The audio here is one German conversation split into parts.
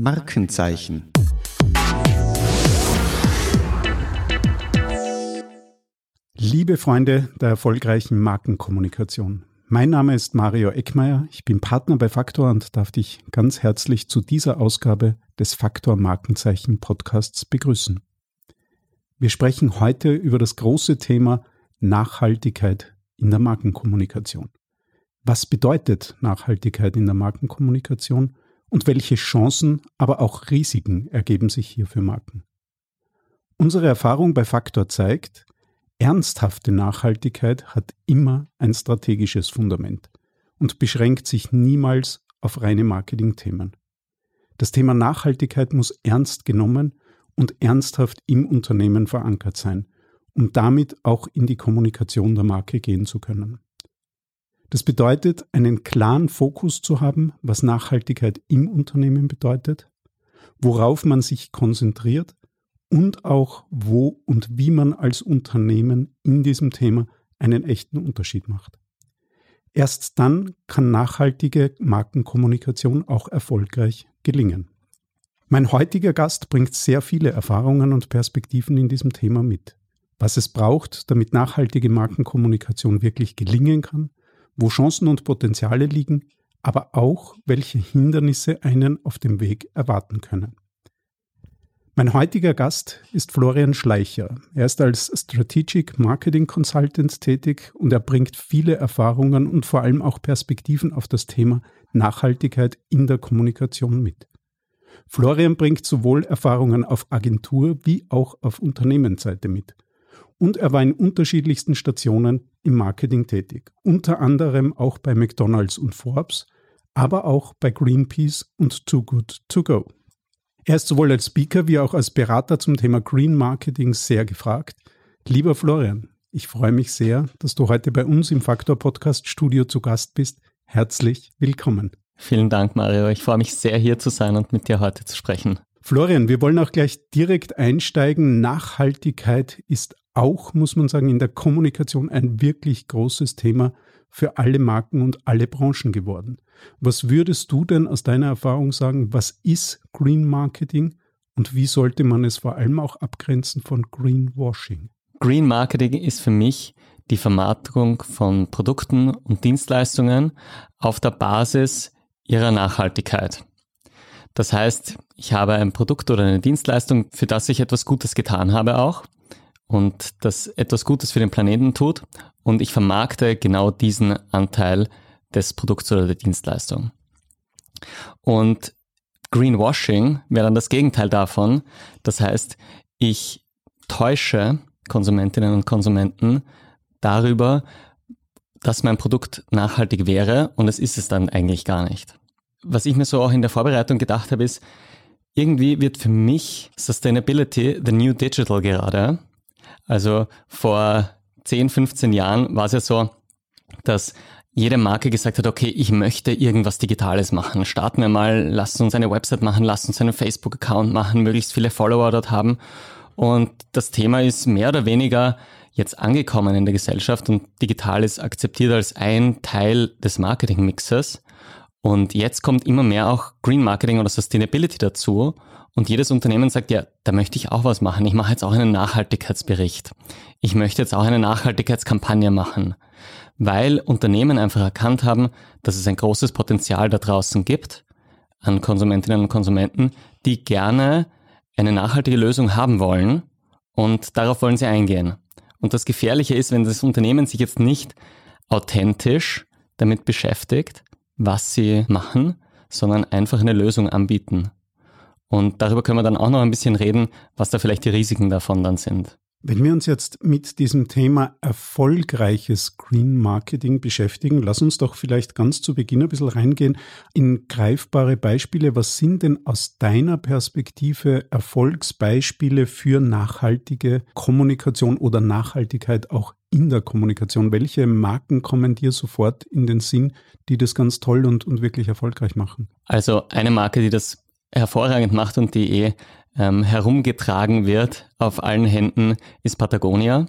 Markenzeichen. Liebe Freunde der erfolgreichen Markenkommunikation. Mein Name ist Mario Eckmeier, ich bin Partner bei Faktor und darf dich ganz herzlich zu dieser Ausgabe des Faktor Markenzeichen Podcasts begrüßen. Wir sprechen heute über das große Thema Nachhaltigkeit in der Markenkommunikation. Was bedeutet Nachhaltigkeit in der Markenkommunikation und welche Chancen, aber auch Risiken ergeben sich hier für Marken? Unsere Erfahrung bei Faktor zeigt, ernsthafte Nachhaltigkeit hat immer ein strategisches Fundament und beschränkt sich niemals auf reine Marketingthemen. Das Thema Nachhaltigkeit muss ernst genommen und ernsthaft im Unternehmen verankert sein, um damit auch in die Kommunikation der Marke gehen zu können. Das bedeutet, einen klaren Fokus zu haben, was Nachhaltigkeit im Unternehmen bedeutet, worauf man sich konzentriert und auch wo und wie man als Unternehmen in diesem Thema einen echten Unterschied macht. Erst dann kann nachhaltige Markenkommunikation auch erfolgreich gelingen. Mein heutiger Gast bringt sehr viele Erfahrungen und Perspektiven in diesem Thema mit. Was es braucht, damit nachhaltige Markenkommunikation wirklich gelingen kann, wo Chancen und Potenziale liegen, aber auch welche Hindernisse einen auf dem Weg erwarten können. Mein heutiger Gast ist Florian Schleicher. Er ist als Strategic Marketing Consultant tätig und er bringt viele Erfahrungen und vor allem auch Perspektiven auf das Thema Nachhaltigkeit in der Kommunikation mit. Florian bringt sowohl Erfahrungen auf Agentur wie auch auf Unternehmensseite mit. Und er war in unterschiedlichsten Stationen im Marketing tätig, unter anderem auch bei McDonald's und Forbes, aber auch bei Greenpeace und Too Good To Go. Er ist sowohl als Speaker wie auch als Berater zum Thema Green Marketing sehr gefragt. Lieber Florian, ich freue mich sehr, dass du heute bei uns im Faktor Podcast Studio zu Gast bist. Herzlich willkommen. Vielen Dank, Mario. Ich freue mich sehr, hier zu sein und mit dir heute zu sprechen. Florian, wir wollen auch gleich direkt einsteigen. Nachhaltigkeit ist auch, muss man sagen, in der Kommunikation ein wirklich großes Thema für alle Marken und alle Branchen geworden. Was würdest du denn aus deiner Erfahrung sagen, was ist Green Marketing und wie sollte man es vor allem auch abgrenzen von Greenwashing? Green Marketing ist für mich die Vermarktung von Produkten und Dienstleistungen auf der Basis ihrer Nachhaltigkeit. Das heißt, ich habe ein Produkt oder eine Dienstleistung, für das ich etwas Gutes getan habe auch und das etwas Gutes für den Planeten tut und ich vermarkte genau diesen Anteil des Produkts oder der Dienstleistung. Und Greenwashing wäre dann das Gegenteil davon. Das heißt, ich täusche Konsumentinnen und Konsumenten darüber, dass mein Produkt nachhaltig wäre und es ist es dann eigentlich gar nicht. Was ich mir so auch in der Vorbereitung gedacht habe, ist, irgendwie wird für mich Sustainability the new digital gerade. Also vor 10, 15 Jahren war es ja so, dass jede Marke gesagt hat, okay, ich möchte irgendwas Digitales machen. Starten wir mal, lasst uns eine Website machen, lasst uns einen Facebook-Account machen, möglichst viele Follower dort haben. Und das Thema ist mehr oder weniger jetzt angekommen in der Gesellschaft und digital ist akzeptiert als ein Teil des Marketing-Mixes. Und jetzt kommt immer mehr auch Green Marketing oder Sustainability dazu. Und jedes Unternehmen sagt, ja, da möchte ich auch was machen. Ich mache jetzt auch einen Nachhaltigkeitsbericht. Ich möchte jetzt auch eine Nachhaltigkeitskampagne machen weil Unternehmen einfach erkannt haben, dass es ein großes Potenzial da draußen gibt an Konsumentinnen und Konsumenten, die gerne eine nachhaltige Lösung haben wollen und darauf wollen sie eingehen. Und das Gefährliche ist, wenn das Unternehmen sich jetzt nicht authentisch damit beschäftigt, was sie machen, sondern einfach eine Lösung anbieten. Und darüber können wir dann auch noch ein bisschen reden, was da vielleicht die Risiken davon dann sind. Wenn wir uns jetzt mit diesem Thema erfolgreiches Green Marketing beschäftigen, lass uns doch vielleicht ganz zu Beginn ein bisschen reingehen in greifbare Beispiele. Was sind denn aus deiner Perspektive Erfolgsbeispiele für nachhaltige Kommunikation oder Nachhaltigkeit auch in der Kommunikation? Welche Marken kommen dir sofort in den Sinn, die das ganz toll und, und wirklich erfolgreich machen? Also eine Marke, die das hervorragend macht und die eh ähm, herumgetragen wird auf allen Händen, ist Patagonia.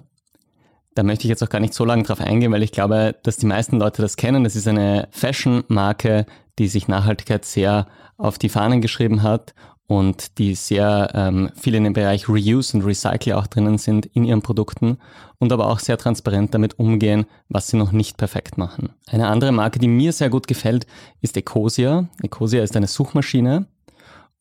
Da möchte ich jetzt auch gar nicht so lange drauf eingehen, weil ich glaube, dass die meisten Leute das kennen. Das ist eine Fashion-Marke, die sich Nachhaltigkeit sehr auf die Fahnen geschrieben hat und die sehr ähm, viel in dem Bereich Reuse und Recycle auch drinnen sind in ihren Produkten und aber auch sehr transparent damit umgehen, was sie noch nicht perfekt machen. Eine andere Marke, die mir sehr gut gefällt, ist Ecosia. Ecosia ist eine Suchmaschine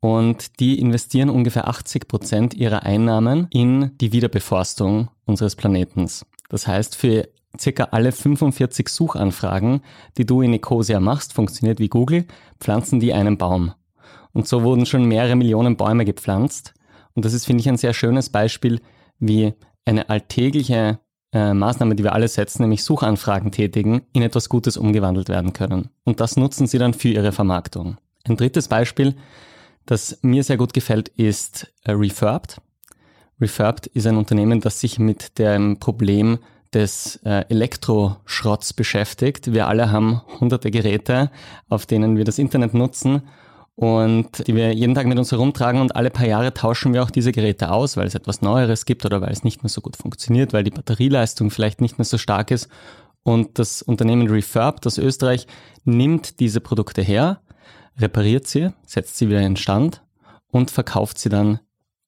und die investieren ungefähr 80 Prozent ihrer Einnahmen in die Wiederbeforstung unseres Planetens. Das heißt, für circa alle 45 Suchanfragen, die du in Ecosia machst, funktioniert wie Google, pflanzen die einen Baum. Und so wurden schon mehrere Millionen Bäume gepflanzt. Und das ist, finde ich, ein sehr schönes Beispiel, wie eine alltägliche äh, Maßnahme, die wir alle setzen, nämlich Suchanfragen tätigen, in etwas Gutes umgewandelt werden können. Und das nutzen sie dann für ihre Vermarktung. Ein drittes Beispiel, das mir sehr gut gefällt, ist äh, Refurbed. Refurbed ist ein Unternehmen, das sich mit dem Problem des äh, Elektroschrotts beschäftigt. Wir alle haben hunderte Geräte, auf denen wir das Internet nutzen und die wir jeden Tag mit uns herumtragen und alle paar Jahre tauschen wir auch diese Geräte aus, weil es etwas Neueres gibt oder weil es nicht mehr so gut funktioniert, weil die Batterieleistung vielleicht nicht mehr so stark ist. Und das Unternehmen Refurb, das Österreich, nimmt diese Produkte her, repariert sie, setzt sie wieder in Stand und verkauft sie dann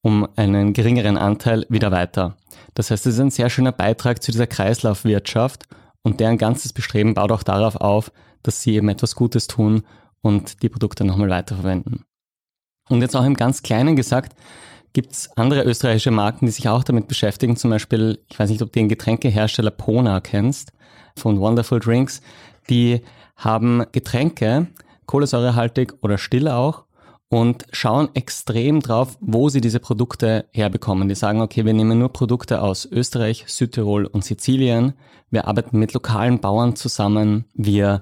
um einen geringeren Anteil wieder weiter. Das heißt, es ist ein sehr schöner Beitrag zu dieser Kreislaufwirtschaft und deren ganzes Bestreben baut auch darauf auf, dass sie eben etwas Gutes tun und die Produkte nochmal weiterverwenden. Und jetzt auch im ganz Kleinen gesagt, gibt es andere österreichische Marken, die sich auch damit beschäftigen. Zum Beispiel, ich weiß nicht, ob du den Getränkehersteller Pona kennst, von Wonderful Drinks. Die haben Getränke, kohlensäurehaltig oder still auch, und schauen extrem drauf, wo sie diese Produkte herbekommen. Die sagen, okay, wir nehmen nur Produkte aus Österreich, Südtirol und Sizilien. Wir arbeiten mit lokalen Bauern zusammen. Wir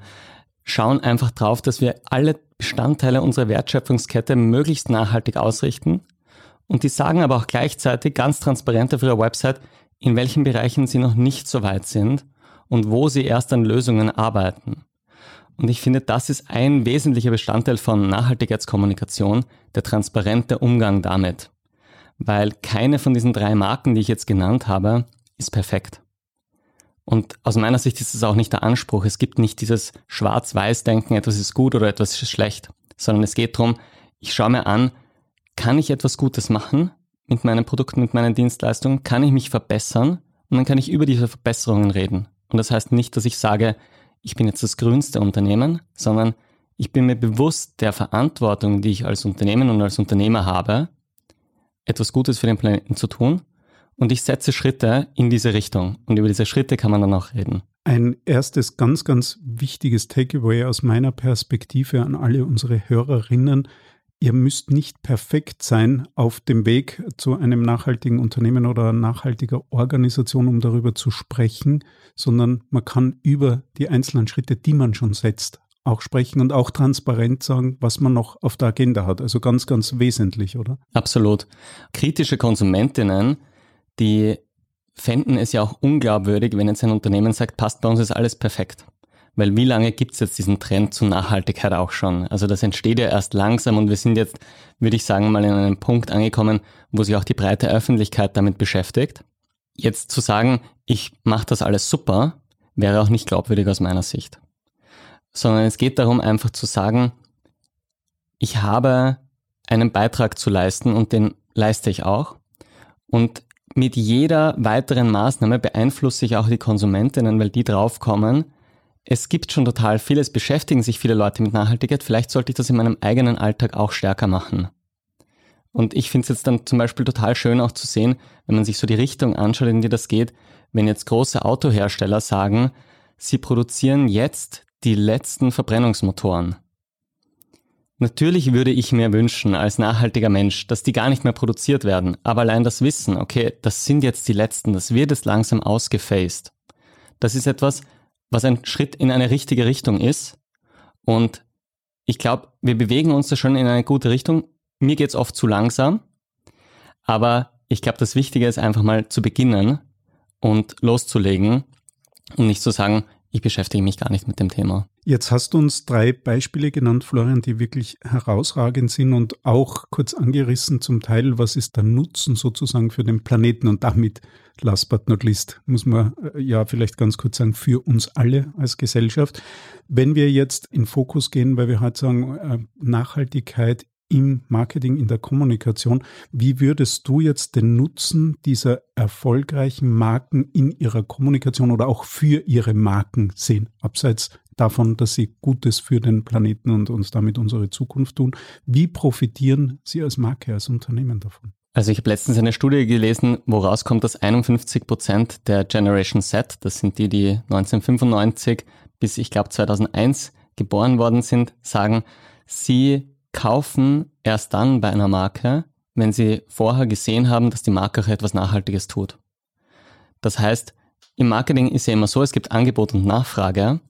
schauen einfach drauf, dass wir alle Bestandteile unserer Wertschöpfungskette möglichst nachhaltig ausrichten. Und die sagen aber auch gleichzeitig ganz transparent auf ihrer Website, in welchen Bereichen sie noch nicht so weit sind und wo sie erst an Lösungen arbeiten. Und ich finde, das ist ein wesentlicher Bestandteil von Nachhaltigkeitskommunikation, der transparente Umgang damit. Weil keine von diesen drei Marken, die ich jetzt genannt habe, ist perfekt. Und aus meiner Sicht ist es auch nicht der Anspruch. Es gibt nicht dieses Schwarz-Weiß-Denken, etwas ist gut oder etwas ist schlecht, sondern es geht darum, ich schaue mir an, kann ich etwas Gutes machen mit meinen Produkten, mit meinen Dienstleistungen? Kann ich mich verbessern? Und dann kann ich über diese Verbesserungen reden. Und das heißt nicht, dass ich sage, ich bin jetzt das grünste Unternehmen, sondern ich bin mir bewusst der Verantwortung, die ich als Unternehmen und als Unternehmer habe, etwas Gutes für den Planeten zu tun und ich setze Schritte in diese Richtung. Und über diese Schritte kann man dann auch reden. Ein erstes ganz, ganz wichtiges Takeaway aus meiner Perspektive an alle unsere Hörerinnen. Ihr müsst nicht perfekt sein auf dem Weg zu einem nachhaltigen Unternehmen oder nachhaltiger Organisation, um darüber zu sprechen, sondern man kann über die einzelnen Schritte, die man schon setzt, auch sprechen und auch transparent sagen, was man noch auf der Agenda hat. Also ganz, ganz wesentlich, oder? Absolut. Kritische Konsumentinnen die fänden es ja auch unglaubwürdig, wenn jetzt ein Unternehmen sagt, passt bei uns ist alles perfekt. Weil wie lange gibt es jetzt diesen Trend zur Nachhaltigkeit auch schon? Also das entsteht ja erst langsam und wir sind jetzt, würde ich sagen, mal in einem Punkt angekommen, wo sich auch die breite Öffentlichkeit damit beschäftigt. Jetzt zu sagen, ich mache das alles super, wäre auch nicht glaubwürdig aus meiner Sicht. Sondern es geht darum, einfach zu sagen, ich habe einen Beitrag zu leisten und den leiste ich auch. Und mit jeder weiteren Maßnahme beeinflusse ich auch die Konsumentinnen, weil die draufkommen, es gibt schon total viel, es beschäftigen sich viele Leute mit Nachhaltigkeit, vielleicht sollte ich das in meinem eigenen Alltag auch stärker machen. Und ich finde es jetzt dann zum Beispiel total schön auch zu sehen, wenn man sich so die Richtung anschaut, in die das geht, wenn jetzt große Autohersteller sagen, sie produzieren jetzt die letzten Verbrennungsmotoren. Natürlich würde ich mir wünschen, als nachhaltiger Mensch, dass die gar nicht mehr produziert werden. Aber allein das Wissen, okay, das sind jetzt die letzten, das wird jetzt langsam ausgefaced. Das ist etwas, was ein Schritt in eine richtige Richtung ist. Und ich glaube, wir bewegen uns da schon in eine gute Richtung. Mir geht's oft zu langsam. Aber ich glaube, das Wichtige ist einfach mal zu beginnen und loszulegen und nicht zu sagen, ich beschäftige mich gar nicht mit dem Thema. Jetzt hast du uns drei Beispiele genannt, Florian, die wirklich herausragend sind und auch kurz angerissen zum Teil, was ist der Nutzen sozusagen für den Planeten und damit, last but not least, muss man äh, ja vielleicht ganz kurz sagen, für uns alle als Gesellschaft. Wenn wir jetzt in Fokus gehen, weil wir halt sagen, äh, Nachhaltigkeit im Marketing, in der Kommunikation. Wie würdest du jetzt den Nutzen dieser erfolgreichen Marken in ihrer Kommunikation oder auch für ihre Marken sehen? Abseits davon, dass sie Gutes für den Planeten und uns damit unsere Zukunft tun. Wie profitieren Sie als Marke, als Unternehmen davon? Also ich habe letztens eine Studie gelesen, woraus kommt, dass 51 Prozent der Generation Z, das sind die, die 1995 bis ich glaube 2001 geboren worden sind, sagen, sie kaufen erst dann bei einer Marke, wenn sie vorher gesehen haben, dass die Marke auch etwas Nachhaltiges tut. Das heißt, im Marketing ist ja immer so, es gibt Angebot und Nachfrage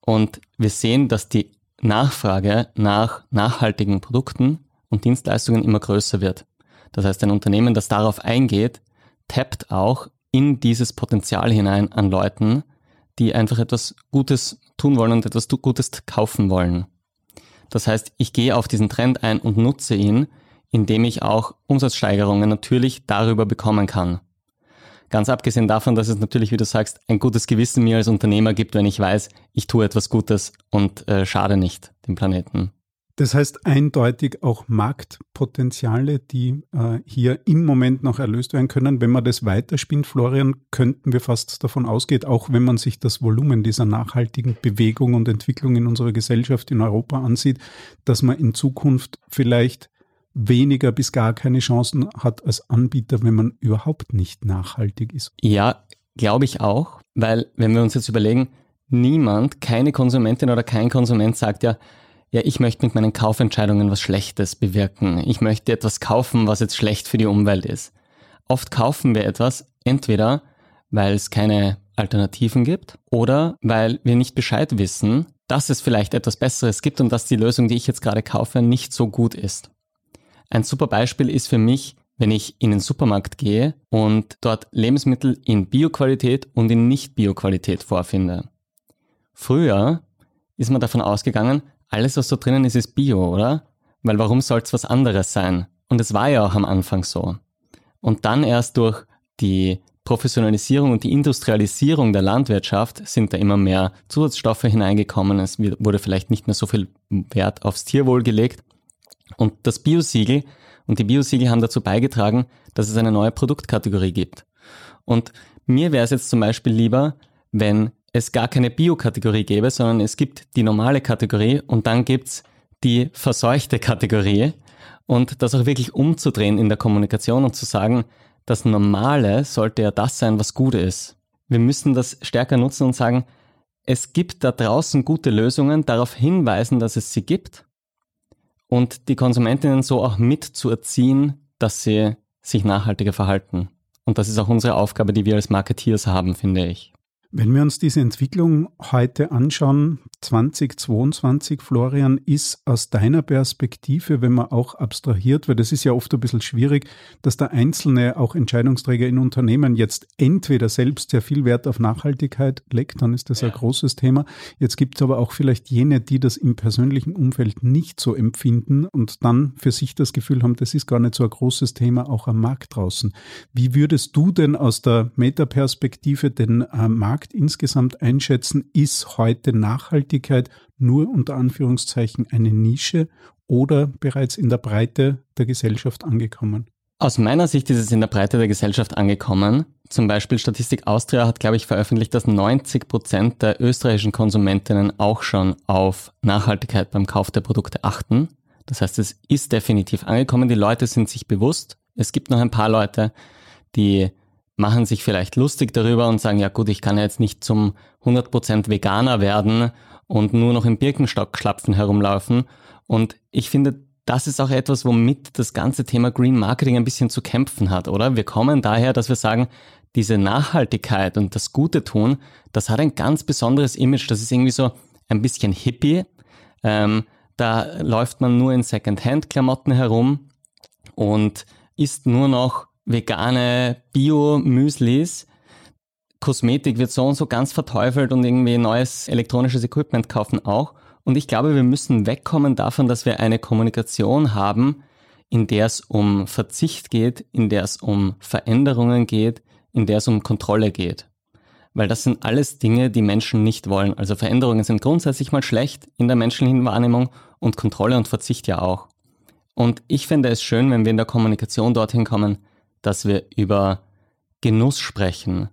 und wir sehen, dass die Nachfrage nach nachhaltigen Produkten und Dienstleistungen immer größer wird. Das heißt, ein Unternehmen, das darauf eingeht, tappt auch in dieses Potenzial hinein an Leuten, die einfach etwas Gutes tun wollen und etwas Gutes kaufen wollen. Das heißt, ich gehe auf diesen Trend ein und nutze ihn, indem ich auch Umsatzsteigerungen natürlich darüber bekommen kann. Ganz abgesehen davon, dass es natürlich, wie du sagst, ein gutes Gewissen mir als Unternehmer gibt, wenn ich weiß, ich tue etwas Gutes und äh, schade nicht dem Planeten. Das heißt eindeutig auch Marktpotenziale, die äh, hier im Moment noch erlöst werden können. Wenn man das weiterspinnt, Florian, könnten wir fast davon ausgehen, auch wenn man sich das Volumen dieser nachhaltigen Bewegung und Entwicklung in unserer Gesellschaft in Europa ansieht, dass man in Zukunft vielleicht weniger bis gar keine Chancen hat als Anbieter, wenn man überhaupt nicht nachhaltig ist. Ja, glaube ich auch, weil wenn wir uns jetzt überlegen, niemand, keine Konsumentin oder kein Konsument sagt ja, ja, ich möchte mit meinen Kaufentscheidungen was Schlechtes bewirken. Ich möchte etwas kaufen, was jetzt schlecht für die Umwelt ist. Oft kaufen wir etwas entweder, weil es keine Alternativen gibt oder weil wir nicht Bescheid wissen, dass es vielleicht etwas Besseres gibt und dass die Lösung, die ich jetzt gerade kaufe, nicht so gut ist. Ein super Beispiel ist für mich, wenn ich in den Supermarkt gehe und dort Lebensmittel in Bioqualität und in Nicht-Bioqualität vorfinde. Früher ist man davon ausgegangen, alles, was da drinnen ist, ist Bio, oder? Weil warum soll es was anderes sein? Und es war ja auch am Anfang so. Und dann erst durch die Professionalisierung und die Industrialisierung der Landwirtschaft sind da immer mehr Zusatzstoffe hineingekommen. Es wurde vielleicht nicht mehr so viel Wert aufs Tierwohl gelegt. Und das Biosiegel und die Biosiegel haben dazu beigetragen, dass es eine neue Produktkategorie gibt. Und mir wäre es jetzt zum Beispiel lieber, wenn es gar keine Bio-Kategorie gäbe, sondern es gibt die normale Kategorie und dann gibt's die verseuchte Kategorie und das auch wirklich umzudrehen in der Kommunikation und zu sagen, das Normale sollte ja das sein, was gut ist. Wir müssen das stärker nutzen und sagen, es gibt da draußen gute Lösungen, darauf hinweisen, dass es sie gibt und die Konsumentinnen so auch mit zu erziehen, dass sie sich nachhaltiger verhalten. Und das ist auch unsere Aufgabe, die wir als Marketeers haben, finde ich. Wenn wir uns diese Entwicklung heute anschauen, 2022, Florian, ist aus deiner Perspektive, wenn man auch abstrahiert, weil das ist ja oft ein bisschen schwierig, dass der Einzelne, auch Entscheidungsträger in Unternehmen jetzt entweder selbst sehr viel Wert auf Nachhaltigkeit legt, dann ist das ja. ein großes Thema. Jetzt gibt es aber auch vielleicht jene, die das im persönlichen Umfeld nicht so empfinden und dann für sich das Gefühl haben, das ist gar nicht so ein großes Thema auch am Markt draußen. Wie würdest du denn aus der Metaperspektive den äh, Markt insgesamt einschätzen? Ist heute nachhaltig Nachhaltigkeit nur unter Anführungszeichen eine Nische oder bereits in der Breite der Gesellschaft angekommen? Aus meiner Sicht ist es in der Breite der Gesellschaft angekommen. Zum Beispiel Statistik Austria hat, glaube ich, veröffentlicht, dass 90 Prozent der österreichischen Konsumentinnen auch schon auf Nachhaltigkeit beim Kauf der Produkte achten. Das heißt, es ist definitiv angekommen. Die Leute sind sich bewusst. Es gibt noch ein paar Leute, die machen sich vielleicht lustig darüber und sagen, ja gut, ich kann ja jetzt nicht zum 100% Veganer werden und nur noch im Birkenstock-Schlapfen herumlaufen. Und ich finde, das ist auch etwas, womit das ganze Thema Green Marketing ein bisschen zu kämpfen hat, oder? Wir kommen daher, dass wir sagen, diese Nachhaltigkeit und das Gute tun, das hat ein ganz besonderes Image. Das ist irgendwie so ein bisschen hippie. Ähm, da läuft man nur in Second-Hand-Klamotten herum und isst nur noch vegane Bio-Müslis Kosmetik wird so und so ganz verteufelt und irgendwie neues elektronisches Equipment kaufen auch. Und ich glaube, wir müssen wegkommen davon, dass wir eine Kommunikation haben, in der es um Verzicht geht, in der es um Veränderungen geht, in der es um Kontrolle geht. Weil das sind alles Dinge, die Menschen nicht wollen. Also Veränderungen sind grundsätzlich mal schlecht in der menschlichen Wahrnehmung und Kontrolle und Verzicht ja auch. Und ich finde es schön, wenn wir in der Kommunikation dorthin kommen, dass wir über Genuss sprechen,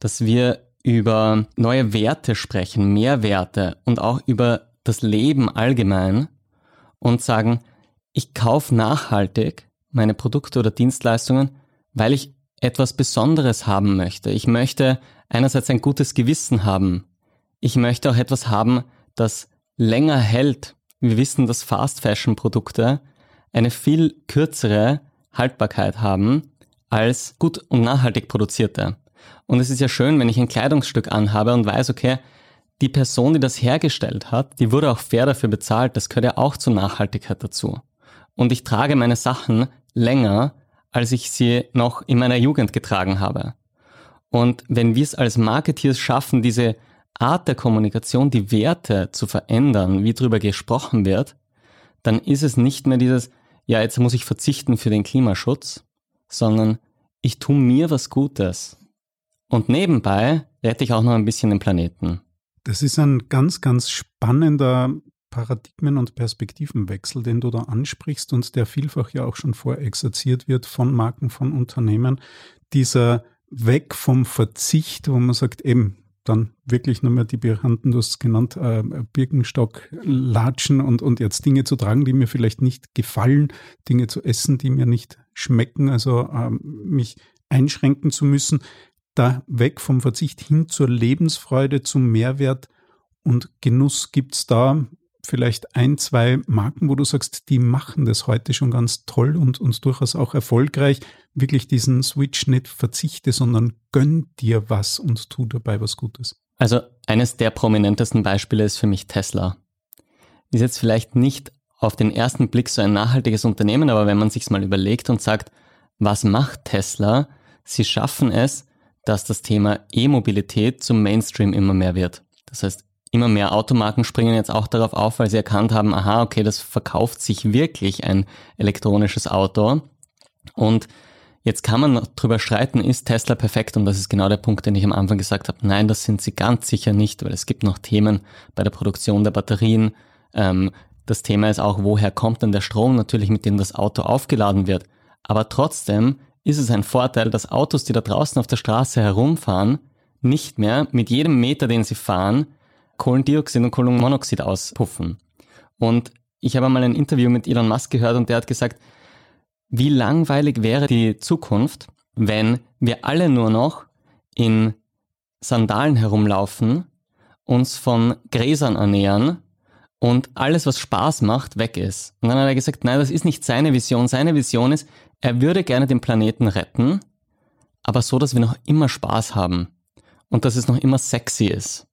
dass wir über neue Werte sprechen, Mehrwerte und auch über das Leben allgemein und sagen, ich kaufe nachhaltig meine Produkte oder Dienstleistungen, weil ich etwas Besonderes haben möchte. Ich möchte einerseits ein gutes Gewissen haben. Ich möchte auch etwas haben, das länger hält. Wir wissen, dass Fast Fashion Produkte eine viel kürzere Haltbarkeit haben als gut und nachhaltig produzierte. Und es ist ja schön, wenn ich ein Kleidungsstück anhabe und weiß, okay, die Person, die das hergestellt hat, die wurde auch fair dafür bezahlt. Das gehört ja auch zur Nachhaltigkeit dazu. Und ich trage meine Sachen länger, als ich sie noch in meiner Jugend getragen habe. Und wenn wir es als Marketeers schaffen, diese Art der Kommunikation, die Werte zu verändern, wie darüber gesprochen wird, dann ist es nicht mehr dieses, ja, jetzt muss ich verzichten für den Klimaschutz, sondern ich tue mir was Gutes. Und nebenbei rette ich auch noch ein bisschen den Planeten. Das ist ein ganz, ganz spannender Paradigmen- und Perspektivenwechsel, den du da ansprichst und der vielfach ja auch schon vorexerziert wird von Marken, von Unternehmen. Dieser Weg vom Verzicht, wo man sagt, eben, dann wirklich nur mehr die Bekannten, du hast es genannt, äh, Birkenstock latschen und, und jetzt Dinge zu tragen, die mir vielleicht nicht gefallen, Dinge zu essen, die mir nicht schmecken, also äh, mich einschränken zu müssen, da weg vom Verzicht hin zur Lebensfreude, zum Mehrwert und Genuss. Gibt es da vielleicht ein, zwei Marken, wo du sagst, die machen das heute schon ganz toll und, und durchaus auch erfolgreich, wirklich diesen Switch nicht verzichte, sondern gönn dir was und tu dabei was Gutes? Also eines der prominentesten Beispiele ist für mich Tesla. Ist jetzt vielleicht nicht auf den ersten Blick so ein nachhaltiges Unternehmen, aber wenn man sich's mal überlegt und sagt, was macht Tesla? Sie schaffen es, dass das Thema E-Mobilität zum Mainstream immer mehr wird. Das heißt, immer mehr Automarken springen jetzt auch darauf auf, weil sie erkannt haben, aha, okay, das verkauft sich wirklich ein elektronisches Auto. Und jetzt kann man drüber streiten, ist Tesla perfekt? Und das ist genau der Punkt, den ich am Anfang gesagt habe. Nein, das sind sie ganz sicher nicht, weil es gibt noch Themen bei der Produktion der Batterien. Ähm, das Thema ist auch, woher kommt denn der Strom natürlich, mit dem das Auto aufgeladen wird. Aber trotzdem ist es ein Vorteil, dass Autos, die da draußen auf der Straße herumfahren, nicht mehr mit jedem Meter, den sie fahren, Kohlendioxid und Kohlenmonoxid auspuffen. Und ich habe mal ein Interview mit Elon Musk gehört und der hat gesagt, wie langweilig wäre die Zukunft, wenn wir alle nur noch in Sandalen herumlaufen, uns von Gräsern ernähren und alles, was Spaß macht, weg ist. Und dann hat er gesagt, nein, das ist nicht seine Vision. Seine Vision ist, er würde gerne den Planeten retten, aber so, dass wir noch immer Spaß haben und dass es noch immer sexy ist.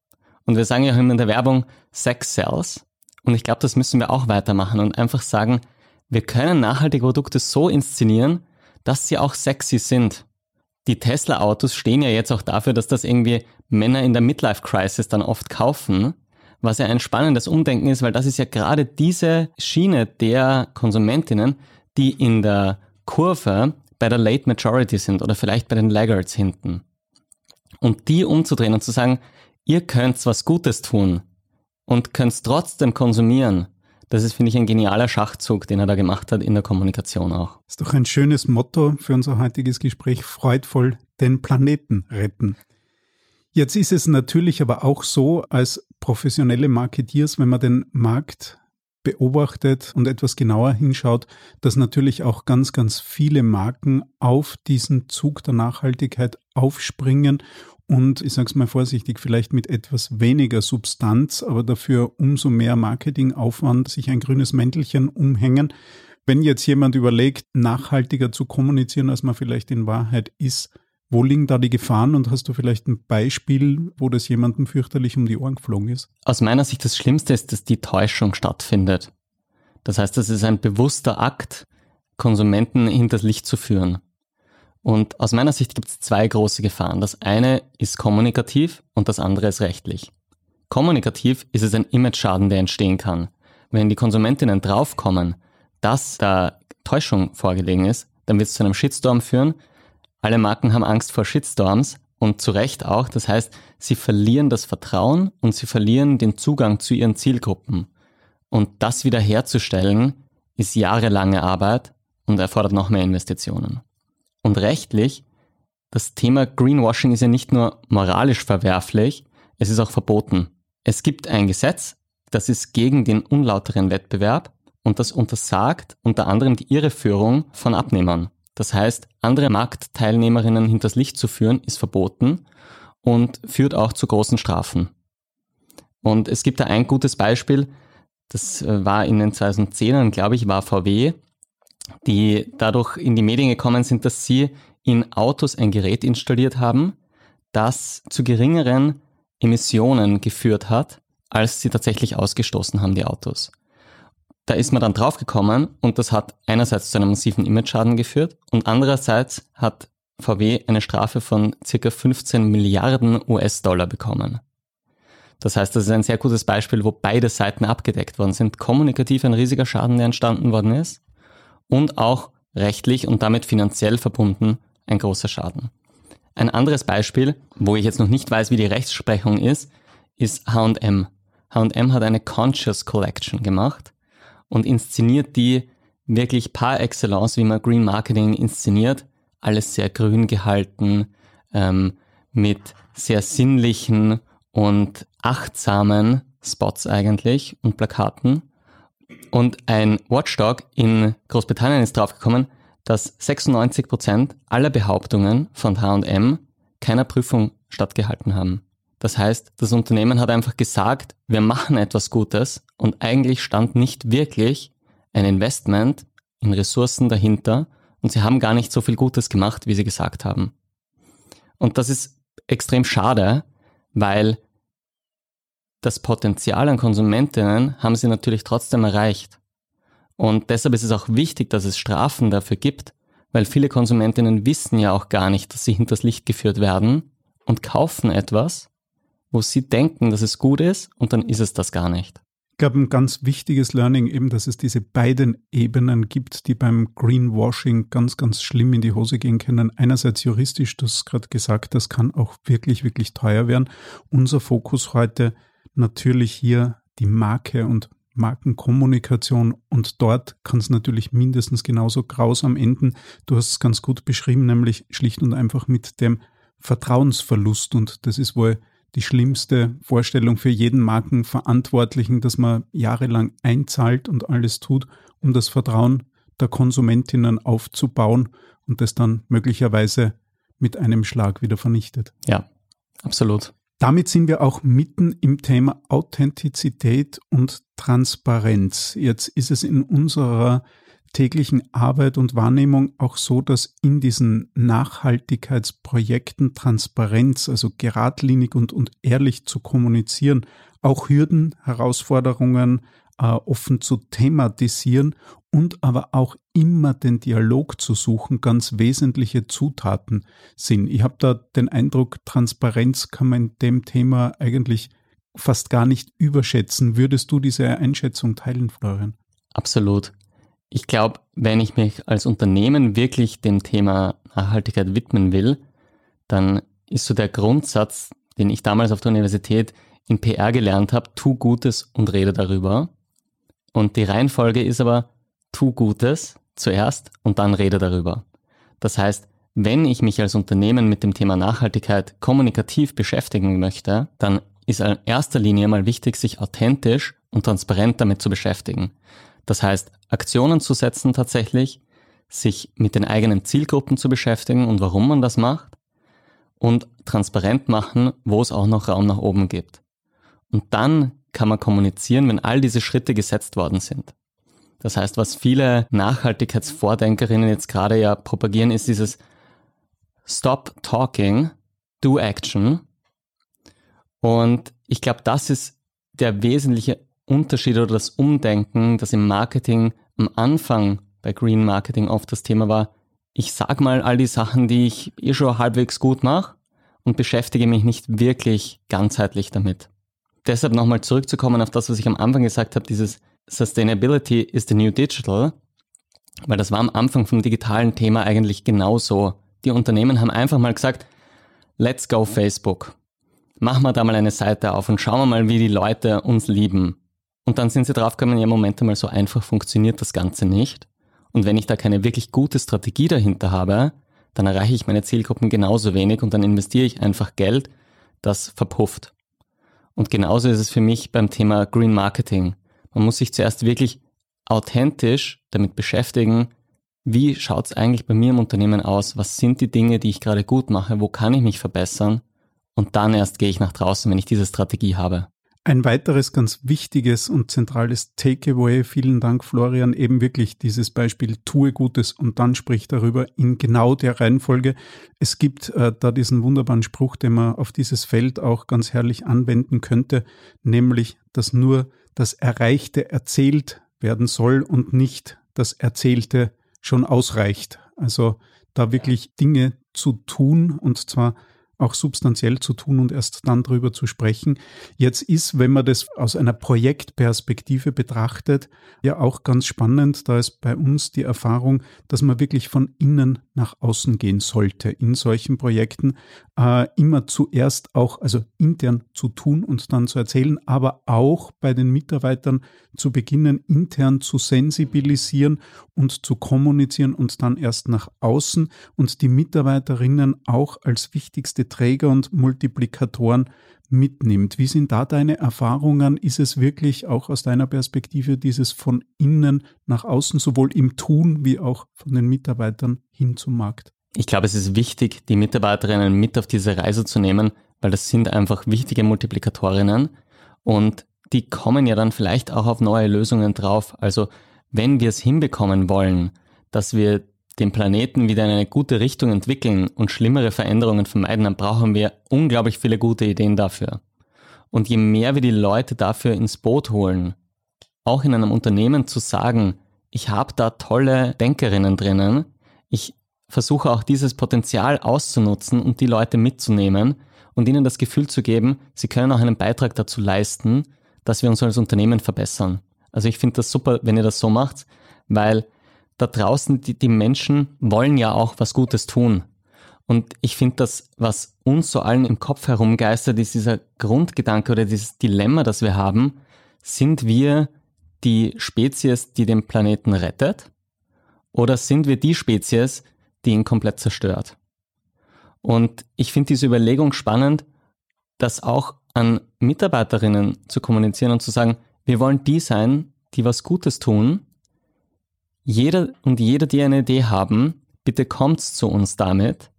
Und wir sagen ja immer in der Werbung, Sex sells. Und ich glaube, das müssen wir auch weitermachen und einfach sagen, wir können nachhaltige Produkte so inszenieren, dass sie auch sexy sind. Die Tesla-Autos stehen ja jetzt auch dafür, dass das irgendwie Männer in der Midlife-Crisis dann oft kaufen, was ja ein spannendes Umdenken ist, weil das ist ja gerade diese Schiene der Konsumentinnen, die in der Kurve bei der Late Majority sind oder vielleicht bei den Laggards hinten. Und die umzudrehen und zu sagen, ihr könnt was Gutes tun und könnt trotzdem konsumieren. Das ist, finde ich, ein genialer Schachzug, den er da gemacht hat in der Kommunikation auch. Ist doch ein schönes Motto für unser heutiges Gespräch, freudvoll den Planeten retten. Jetzt ist es natürlich aber auch so, als professionelle Marketeers, wenn man den Markt beobachtet und etwas genauer hinschaut, dass natürlich auch ganz, ganz viele Marken auf diesen Zug der Nachhaltigkeit aufspringen und ich sage es mal vorsichtig, vielleicht mit etwas weniger Substanz, aber dafür umso mehr Marketingaufwand, sich ein grünes Mäntelchen umhängen. Wenn jetzt jemand überlegt, nachhaltiger zu kommunizieren, als man vielleicht in Wahrheit ist, wo liegen da die Gefahren und hast du vielleicht ein Beispiel, wo das jemandem fürchterlich um die Ohren geflogen ist? Aus meiner Sicht das Schlimmste ist, dass die Täuschung stattfindet. Das heißt, das ist ein bewusster Akt, Konsumenten hinters Licht zu führen. Und aus meiner Sicht gibt es zwei große Gefahren. Das eine ist kommunikativ und das andere ist rechtlich. Kommunikativ ist es ein Image-Schaden, der entstehen kann. Wenn die Konsumentinnen draufkommen, dass da Täuschung vorgelegen ist, dann wird es zu einem Shitstorm führen. Alle Marken haben Angst vor Shitstorms und zu Recht auch. Das heißt, sie verlieren das Vertrauen und sie verlieren den Zugang zu ihren Zielgruppen. Und das wiederherzustellen ist jahrelange Arbeit und erfordert noch mehr Investitionen. Und rechtlich, das Thema Greenwashing ist ja nicht nur moralisch verwerflich, es ist auch verboten. Es gibt ein Gesetz, das ist gegen den unlauteren Wettbewerb und das untersagt unter anderem die Irreführung von Abnehmern. Das heißt, andere Marktteilnehmerinnen hinters Licht zu führen, ist verboten und führt auch zu großen Strafen. Und es gibt da ein gutes Beispiel, das äh, war in den 2010ern, glaube ich, war VW, die dadurch in die Medien gekommen sind, dass sie in Autos ein Gerät installiert haben, das zu geringeren Emissionen geführt hat, als sie tatsächlich ausgestoßen haben, die Autos. Da ist man dann draufgekommen und das hat einerseits zu einem massiven Image-Schaden geführt und andererseits hat VW eine Strafe von circa 15 Milliarden US-Dollar bekommen. Das heißt, das ist ein sehr gutes Beispiel, wo beide Seiten abgedeckt worden sind. Kommunikativ ein riesiger Schaden, der entstanden worden ist und auch rechtlich und damit finanziell verbunden ein großer Schaden. Ein anderes Beispiel, wo ich jetzt noch nicht weiß, wie die Rechtsprechung ist, ist H&M. H&M hat eine Conscious Collection gemacht und inszeniert die wirklich par excellence, wie man Green Marketing inszeniert. Alles sehr grün gehalten, ähm, mit sehr sinnlichen und achtsamen Spots eigentlich und Plakaten. Und ein Watchdog in Großbritannien ist draufgekommen, dass 96 Prozent aller Behauptungen von H&M keiner Prüfung stattgehalten haben. Das heißt, das Unternehmen hat einfach gesagt, wir machen etwas Gutes und eigentlich stand nicht wirklich ein Investment in Ressourcen dahinter und sie haben gar nicht so viel Gutes gemacht, wie sie gesagt haben. Und das ist extrem schade, weil das Potenzial an Konsumentinnen haben sie natürlich trotzdem erreicht. Und deshalb ist es auch wichtig, dass es Strafen dafür gibt, weil viele Konsumentinnen wissen ja auch gar nicht, dass sie hinters Licht geführt werden und kaufen etwas, wo sie denken, dass es gut ist und dann ist es das gar nicht. Ich glaube, ein ganz wichtiges Learning eben, dass es diese beiden Ebenen gibt, die beim Greenwashing ganz, ganz schlimm in die Hose gehen können. Einerseits juristisch, du hast gerade gesagt, das kann auch wirklich, wirklich teuer werden. Unser Fokus heute natürlich hier die Marke und Markenkommunikation und dort kann es natürlich mindestens genauso grausam enden. Du hast es ganz gut beschrieben, nämlich schlicht und einfach mit dem Vertrauensverlust und das ist wohl die schlimmste Vorstellung für jeden Markenverantwortlichen, dass man jahrelang einzahlt und alles tut, um das Vertrauen der Konsumentinnen aufzubauen und das dann möglicherweise mit einem Schlag wieder vernichtet. Ja, absolut. Damit sind wir auch mitten im Thema Authentizität und Transparenz. Jetzt ist es in unserer täglichen Arbeit und Wahrnehmung auch so, dass in diesen Nachhaltigkeitsprojekten Transparenz, also geradlinig und, und ehrlich zu kommunizieren, auch Hürden, Herausforderungen äh, offen zu thematisieren und aber auch immer den Dialog zu suchen, ganz wesentliche Zutaten sind. Ich habe da den Eindruck, Transparenz kann man in dem Thema eigentlich fast gar nicht überschätzen. Würdest du diese Einschätzung teilen, Florian? Absolut. Ich glaube, wenn ich mich als Unternehmen wirklich dem Thema Nachhaltigkeit widmen will, dann ist so der Grundsatz, den ich damals auf der Universität in PR gelernt habe, tu Gutes und rede darüber. Und die Reihenfolge ist aber, tu Gutes zuerst und dann rede darüber. Das heißt, wenn ich mich als Unternehmen mit dem Thema Nachhaltigkeit kommunikativ beschäftigen möchte, dann ist in erster Linie mal wichtig, sich authentisch und transparent damit zu beschäftigen. Das heißt, Aktionen zu setzen tatsächlich, sich mit den eigenen Zielgruppen zu beschäftigen und warum man das macht und transparent machen, wo es auch noch Raum nach oben gibt. Und dann kann man kommunizieren, wenn all diese Schritte gesetzt worden sind. Das heißt, was viele Nachhaltigkeitsvordenkerinnen jetzt gerade ja propagieren, ist dieses Stop Talking, Do Action. Und ich glaube, das ist der wesentliche Unterschied oder das Umdenken, das im Marketing am Anfang bei Green Marketing oft das Thema war, ich sag mal all die Sachen, die ich eh schon halbwegs gut mache und beschäftige mich nicht wirklich ganzheitlich damit. Deshalb nochmal zurückzukommen auf das, was ich am Anfang gesagt habe, dieses Sustainability is the new digital, weil das war am Anfang vom digitalen Thema eigentlich genauso. Die Unternehmen haben einfach mal gesagt, let's go Facebook. Machen wir da mal eine Seite auf und schauen wir mal, wie die Leute uns lieben. Und dann sind sie draufgekommen, ja, Moment mal, so einfach funktioniert das Ganze nicht. Und wenn ich da keine wirklich gute Strategie dahinter habe, dann erreiche ich meine Zielgruppen genauso wenig und dann investiere ich einfach Geld, das verpufft. Und genauso ist es für mich beim Thema Green Marketing. Man muss sich zuerst wirklich authentisch damit beschäftigen, wie schaut es eigentlich bei mir im Unternehmen aus? Was sind die Dinge, die ich gerade gut mache? Wo kann ich mich verbessern? Und dann erst gehe ich nach draußen, wenn ich diese Strategie habe. Ein weiteres ganz wichtiges und zentrales Takeaway, vielen Dank Florian, eben wirklich dieses Beispiel tue Gutes und dann sprich darüber in genau der Reihenfolge. Es gibt äh, da diesen wunderbaren Spruch, den man auf dieses Feld auch ganz herrlich anwenden könnte, nämlich, dass nur das Erreichte erzählt werden soll und nicht das Erzählte schon ausreicht. Also da wirklich Dinge zu tun und zwar auch substanziell zu tun und erst dann darüber zu sprechen. Jetzt ist, wenn man das aus einer Projektperspektive betrachtet, ja auch ganz spannend. Da ist bei uns die Erfahrung, dass man wirklich von innen nach außen gehen sollte in solchen Projekten. Äh, immer zuerst auch, also intern zu tun und dann zu erzählen, aber auch bei den Mitarbeitern zu beginnen, intern zu sensibilisieren und zu kommunizieren und dann erst nach außen und die Mitarbeiterinnen auch als wichtigste Träger und Multiplikatoren mitnimmt. Wie sind da deine Erfahrungen? Ist es wirklich auch aus deiner Perspektive dieses von innen nach außen, sowohl im Tun wie auch von den Mitarbeitern hin zum Markt? Ich glaube, es ist wichtig, die Mitarbeiterinnen mit auf diese Reise zu nehmen, weil das sind einfach wichtige Multiplikatorinnen und die kommen ja dann vielleicht auch auf neue Lösungen drauf. Also wenn wir es hinbekommen wollen, dass wir den Planeten wieder in eine gute Richtung entwickeln und schlimmere Veränderungen vermeiden, dann brauchen wir unglaublich viele gute Ideen dafür. Und je mehr wir die Leute dafür ins Boot holen, auch in einem Unternehmen zu sagen, ich habe da tolle Denkerinnen drinnen, ich versuche auch dieses Potenzial auszunutzen und die Leute mitzunehmen und ihnen das Gefühl zu geben, sie können auch einen Beitrag dazu leisten, dass wir uns als Unternehmen verbessern. Also ich finde das super, wenn ihr das so macht, weil da draußen, die, die Menschen wollen ja auch was Gutes tun. Und ich finde, das, was uns so allen im Kopf herumgeistert, ist dieser Grundgedanke oder dieses Dilemma, das wir haben. Sind wir die Spezies, die den Planeten rettet? Oder sind wir die Spezies, die ihn komplett zerstört? Und ich finde diese Überlegung spannend, das auch an Mitarbeiterinnen zu kommunizieren und zu sagen, wir wollen die sein, die was Gutes tun jeder und jeder, die eine Idee haben, bitte kommt zu uns damit.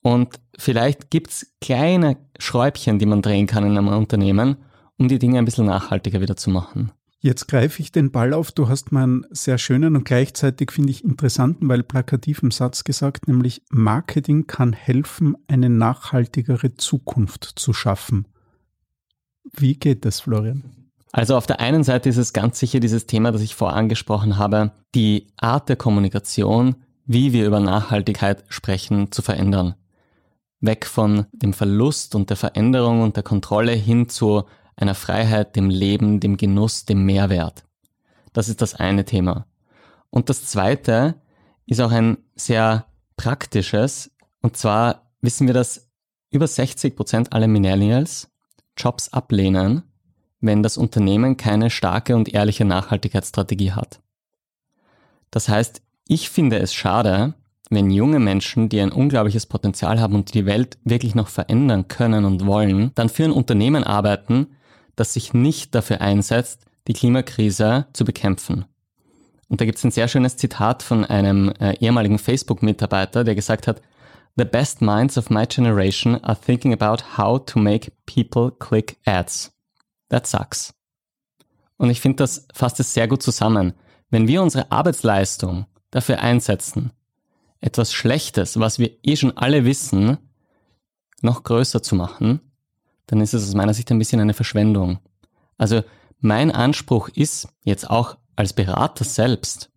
Und vielleicht gibt's kleine Schräubchen, die man drehen kann in einem Unternehmen, um die Dinge ein bisschen nachhaltiger wieder zu machen. Jetzt greife ich den Ball auf. Du hast mal einen sehr schönen und gleichzeitig finde ich interessanten, weil plakativen Satz gesagt, nämlich Marketing kann helfen, eine nachhaltigere Zukunft zu schaffen. Wie geht das, Florian? Also auf der einen Seite ist es ganz sicher dieses Thema, das ich vorher angesprochen habe, die Art der Kommunikation, wie wir über Nachhaltigkeit sprechen, zu verändern. Weg von dem Verlust und der Veränderung und der Kontrolle hin zu einer Freiheit, dem Leben, dem Genuss, dem Mehrwert. Das ist das eine Thema. Und das zweite ist auch ein sehr praktisches. Und zwar wissen wir, dass über 60 Prozent aller Millennials Jobs ablehnen, wenn das Unternehmen keine starke und ehrliche Nachhaltigkeitsstrategie hat. Das heißt, ich finde es schade, wenn junge Menschen, die ein unglaubliches Potenzial haben und die Welt wirklich noch verändern können und wollen, dann für ein Unternehmen arbeiten, das sich nicht dafür einsetzt, die Klimakrise zu bekämpfen. Und da gibt es ein sehr schönes Zitat von einem äh, ehemaligen Facebook-Mitarbeiter, der gesagt hat, The best minds of my generation are thinking about how to make people click ads. That sucks. Und ich finde, das fasst es sehr gut zusammen. Wenn wir unsere Arbeitsleistung dafür einsetzen, etwas Schlechtes, was wir eh schon alle wissen, noch größer zu machen, dann ist es aus meiner Sicht ein bisschen eine Verschwendung. Also mein Anspruch ist jetzt auch als Berater selbst,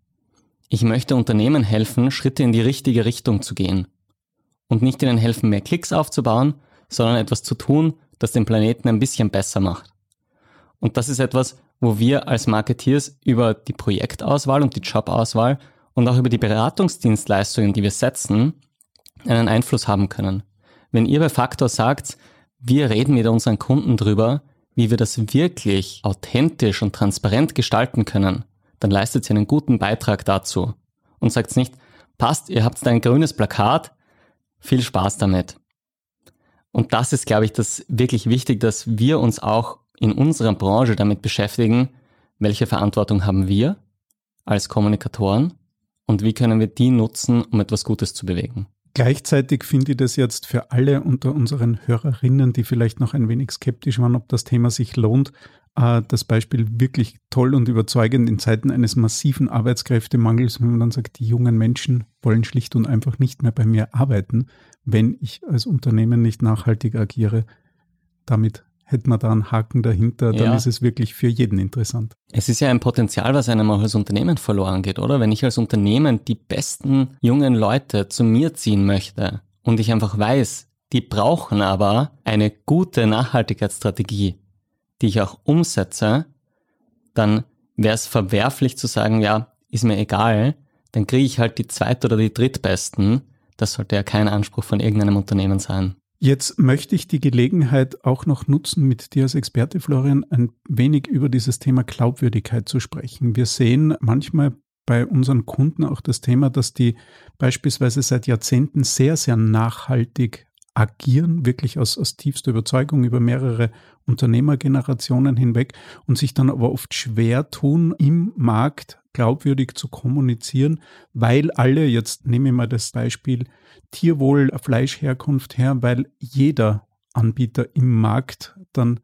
Ich möchte Unternehmen helfen, Schritte in die richtige Richtung zu gehen. Und nicht ihnen helfen, mehr Klicks aufzubauen, sondern etwas zu tun, das den Planeten ein bisschen besser macht. Und das ist etwas, wo wir als Marketeers über die Projektauswahl und die Jobauswahl und auch über die Beratungsdienstleistungen, die wir setzen, einen Einfluss haben können. Wenn ihr bei Faktor sagt, wir reden mit unseren Kunden drüber, wie wir das wirklich authentisch und transparent gestalten können, dann leistet ihr einen guten Beitrag dazu und sagt nicht, passt, ihr habt ein grünes Plakat, viel Spaß damit. Und das ist, glaube ich, das wirklich wichtig, dass wir uns auch in unserer Branche damit beschäftigen, welche Verantwortung haben wir als Kommunikatoren und wie können wir die nutzen, um etwas Gutes zu bewegen. Gleichzeitig finde ich das jetzt für alle unter unseren Hörerinnen, die vielleicht noch ein wenig skeptisch waren, ob das Thema sich lohnt, äh, das Beispiel wirklich toll und überzeugend in Zeiten eines massiven Arbeitskräftemangels, wenn man dann sagt, die jungen Menschen wollen schlicht und einfach nicht mehr bei mir arbeiten, wenn ich als Unternehmen nicht nachhaltig agiere. Damit hätten wir da einen Haken dahinter, dann ja. ist es wirklich für jeden interessant. Es ist ja ein Potenzial, was einem auch als Unternehmen verloren geht, oder? Wenn ich als Unternehmen die besten jungen Leute zu mir ziehen möchte und ich einfach weiß, die brauchen aber eine gute Nachhaltigkeitsstrategie, die ich auch umsetze, dann wäre es verwerflich zu sagen, ja, ist mir egal, dann kriege ich halt die zweit- oder die drittbesten. Das sollte ja kein Anspruch von irgendeinem Unternehmen sein. Jetzt möchte ich die Gelegenheit auch noch nutzen, mit dir als Experte, Florian, ein wenig über dieses Thema Glaubwürdigkeit zu sprechen. Wir sehen manchmal bei unseren Kunden auch das Thema, dass die beispielsweise seit Jahrzehnten sehr, sehr nachhaltig agieren, wirklich aus, aus tiefster Überzeugung über mehrere Unternehmergenerationen hinweg und sich dann aber oft schwer tun, im Markt glaubwürdig zu kommunizieren, weil alle, jetzt nehme ich mal das Beispiel Tierwohl, Fleischherkunft her, weil jeder Anbieter im Markt dann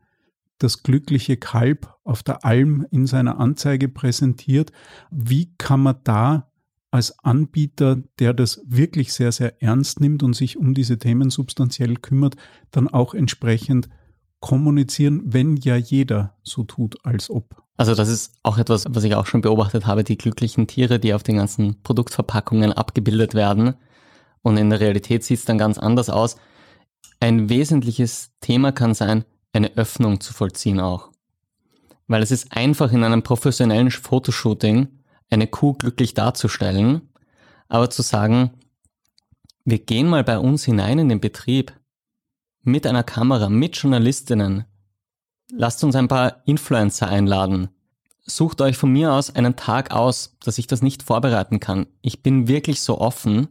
das glückliche Kalb auf der Alm in seiner Anzeige präsentiert. Wie kann man da als Anbieter, der das wirklich sehr, sehr ernst nimmt und sich um diese Themen substanziell kümmert, dann auch entsprechend kommunizieren, wenn ja jeder so tut, als ob. Also das ist auch etwas, was ich auch schon beobachtet habe, die glücklichen Tiere, die auf den ganzen Produktverpackungen abgebildet werden. Und in der Realität sieht es dann ganz anders aus. Ein wesentliches Thema kann sein, eine Öffnung zu vollziehen auch. Weil es ist einfach in einem professionellen Fotoshooting eine Kuh glücklich darzustellen, aber zu sagen, wir gehen mal bei uns hinein in den Betrieb mit einer Kamera, mit Journalistinnen. Lasst uns ein paar Influencer einladen. Sucht euch von mir aus einen Tag aus, dass ich das nicht vorbereiten kann. Ich bin wirklich so offen.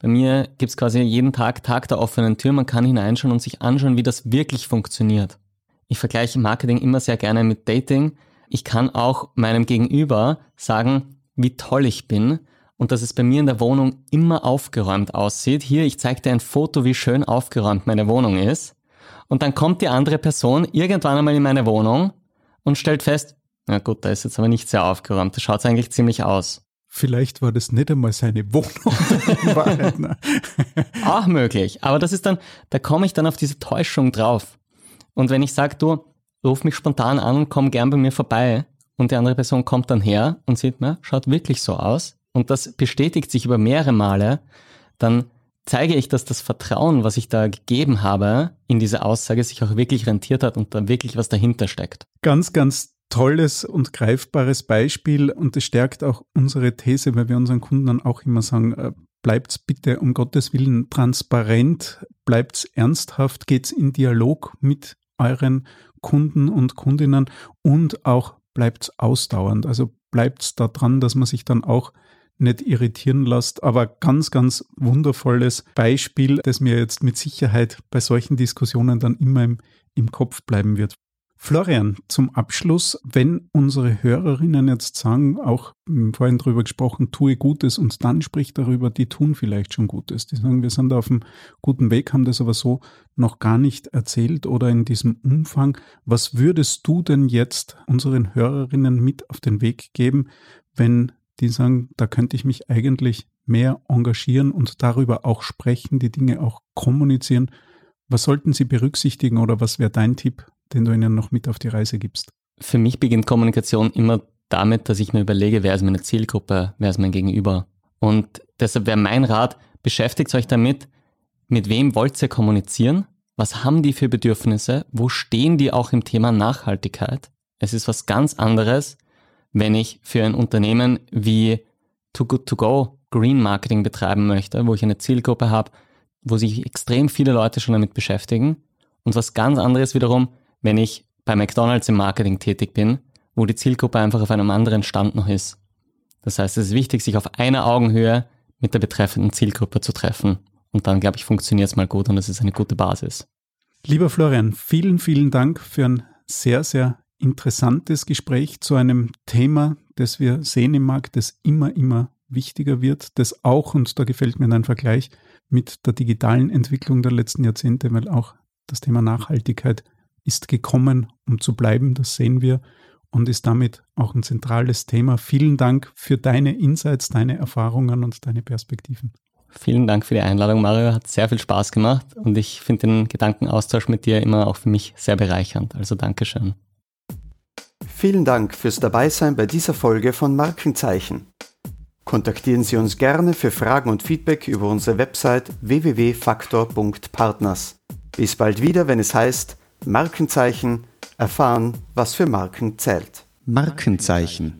Bei mir gibt's quasi jeden Tag Tag der offenen Tür. Man kann hineinschauen und sich anschauen, wie das wirklich funktioniert. Ich vergleiche Marketing immer sehr gerne mit Dating. Ich kann auch meinem Gegenüber sagen, wie toll ich bin und dass es bei mir in der Wohnung immer aufgeräumt aussieht. Hier, ich zeige dir ein Foto, wie schön aufgeräumt meine Wohnung ist. Und dann kommt die andere Person irgendwann einmal in meine Wohnung und stellt fest, na gut, da ist jetzt aber nicht sehr aufgeräumt. Das schaut eigentlich ziemlich aus. Vielleicht war das nicht einmal seine Wohnung. Wahrheit, ne? Auch möglich. Aber das ist dann, da komme ich dann auf diese Täuschung drauf. Und wenn ich sage, du, ruf mich spontan an und komm gern bei mir vorbei, und die andere Person kommt dann her und sieht, na, schaut wirklich so aus, und das bestätigt sich über mehrere Male, dann zeige ich, dass das Vertrauen, was ich da gegeben habe, in diese Aussage sich auch wirklich rentiert hat und da wirklich was dahinter steckt. Ganz, ganz tolles und greifbares Beispiel und es stärkt auch unsere These, weil wir unseren Kunden dann auch immer sagen, äh, bleibt's bitte um Gottes Willen transparent, bleibt's ernsthaft, geht's in Dialog mit euren Kunden und Kundinnen und auch bleibt's ausdauernd. Also bleibt's da dran, dass man sich dann auch nicht irritieren lässt. Aber ganz, ganz wundervolles Beispiel, das mir jetzt mit Sicherheit bei solchen Diskussionen dann immer im, im Kopf bleiben wird. Florian, zum Abschluss, wenn unsere Hörerinnen jetzt sagen, auch vorhin drüber gesprochen, tue Gutes und dann sprich darüber, die tun vielleicht schon Gutes. Die sagen, wir sind auf einem guten Weg, haben das aber so noch gar nicht erzählt oder in diesem Umfang. Was würdest du denn jetzt unseren Hörerinnen mit auf den Weg geben, wenn die sagen, da könnte ich mich eigentlich mehr engagieren und darüber auch sprechen, die Dinge auch kommunizieren. Was sollten sie berücksichtigen oder was wäre dein Tipp, den du ihnen noch mit auf die Reise gibst? Für mich beginnt Kommunikation immer damit, dass ich mir überlege, wer ist meine Zielgruppe, wer ist mein Gegenüber. Und deshalb wäre mein Rat, beschäftigt euch damit, mit wem wollt ihr kommunizieren, was haben die für Bedürfnisse, wo stehen die auch im Thema Nachhaltigkeit. Es ist was ganz anderes, wenn ich für ein Unternehmen wie Too Good To Go Green Marketing betreiben möchte, wo ich eine Zielgruppe habe, wo sich extrem viele Leute schon damit beschäftigen. Und was ganz anderes wiederum, wenn ich bei McDonald's im Marketing tätig bin, wo die Zielgruppe einfach auf einem anderen Stand noch ist. Das heißt, es ist wichtig, sich auf einer Augenhöhe mit der betreffenden Zielgruppe zu treffen. Und dann, glaube ich, funktioniert es mal gut und es ist eine gute Basis. Lieber Florian, vielen, vielen Dank für ein sehr, sehr interessantes Gespräch zu einem Thema, das wir sehen im Markt, das immer, immer wichtiger wird, das auch, und da gefällt mir ein Vergleich mit der digitalen Entwicklung der letzten Jahrzehnte, weil auch das Thema Nachhaltigkeit ist gekommen, um zu bleiben, das sehen wir und ist damit auch ein zentrales Thema. Vielen Dank für deine Insights, deine Erfahrungen und deine Perspektiven. Vielen Dank für die Einladung, Mario. Hat sehr viel Spaß gemacht und ich finde den Gedankenaustausch mit dir immer auch für mich sehr bereichernd. Also Dankeschön. Vielen Dank fürs Dabeisein bei dieser Folge von Markenzeichen. Kontaktieren Sie uns gerne für Fragen und Feedback über unsere Website www.faktor.partners. Bis bald wieder, wenn es heißt Markenzeichen erfahren, was für Marken zählt. Markenzeichen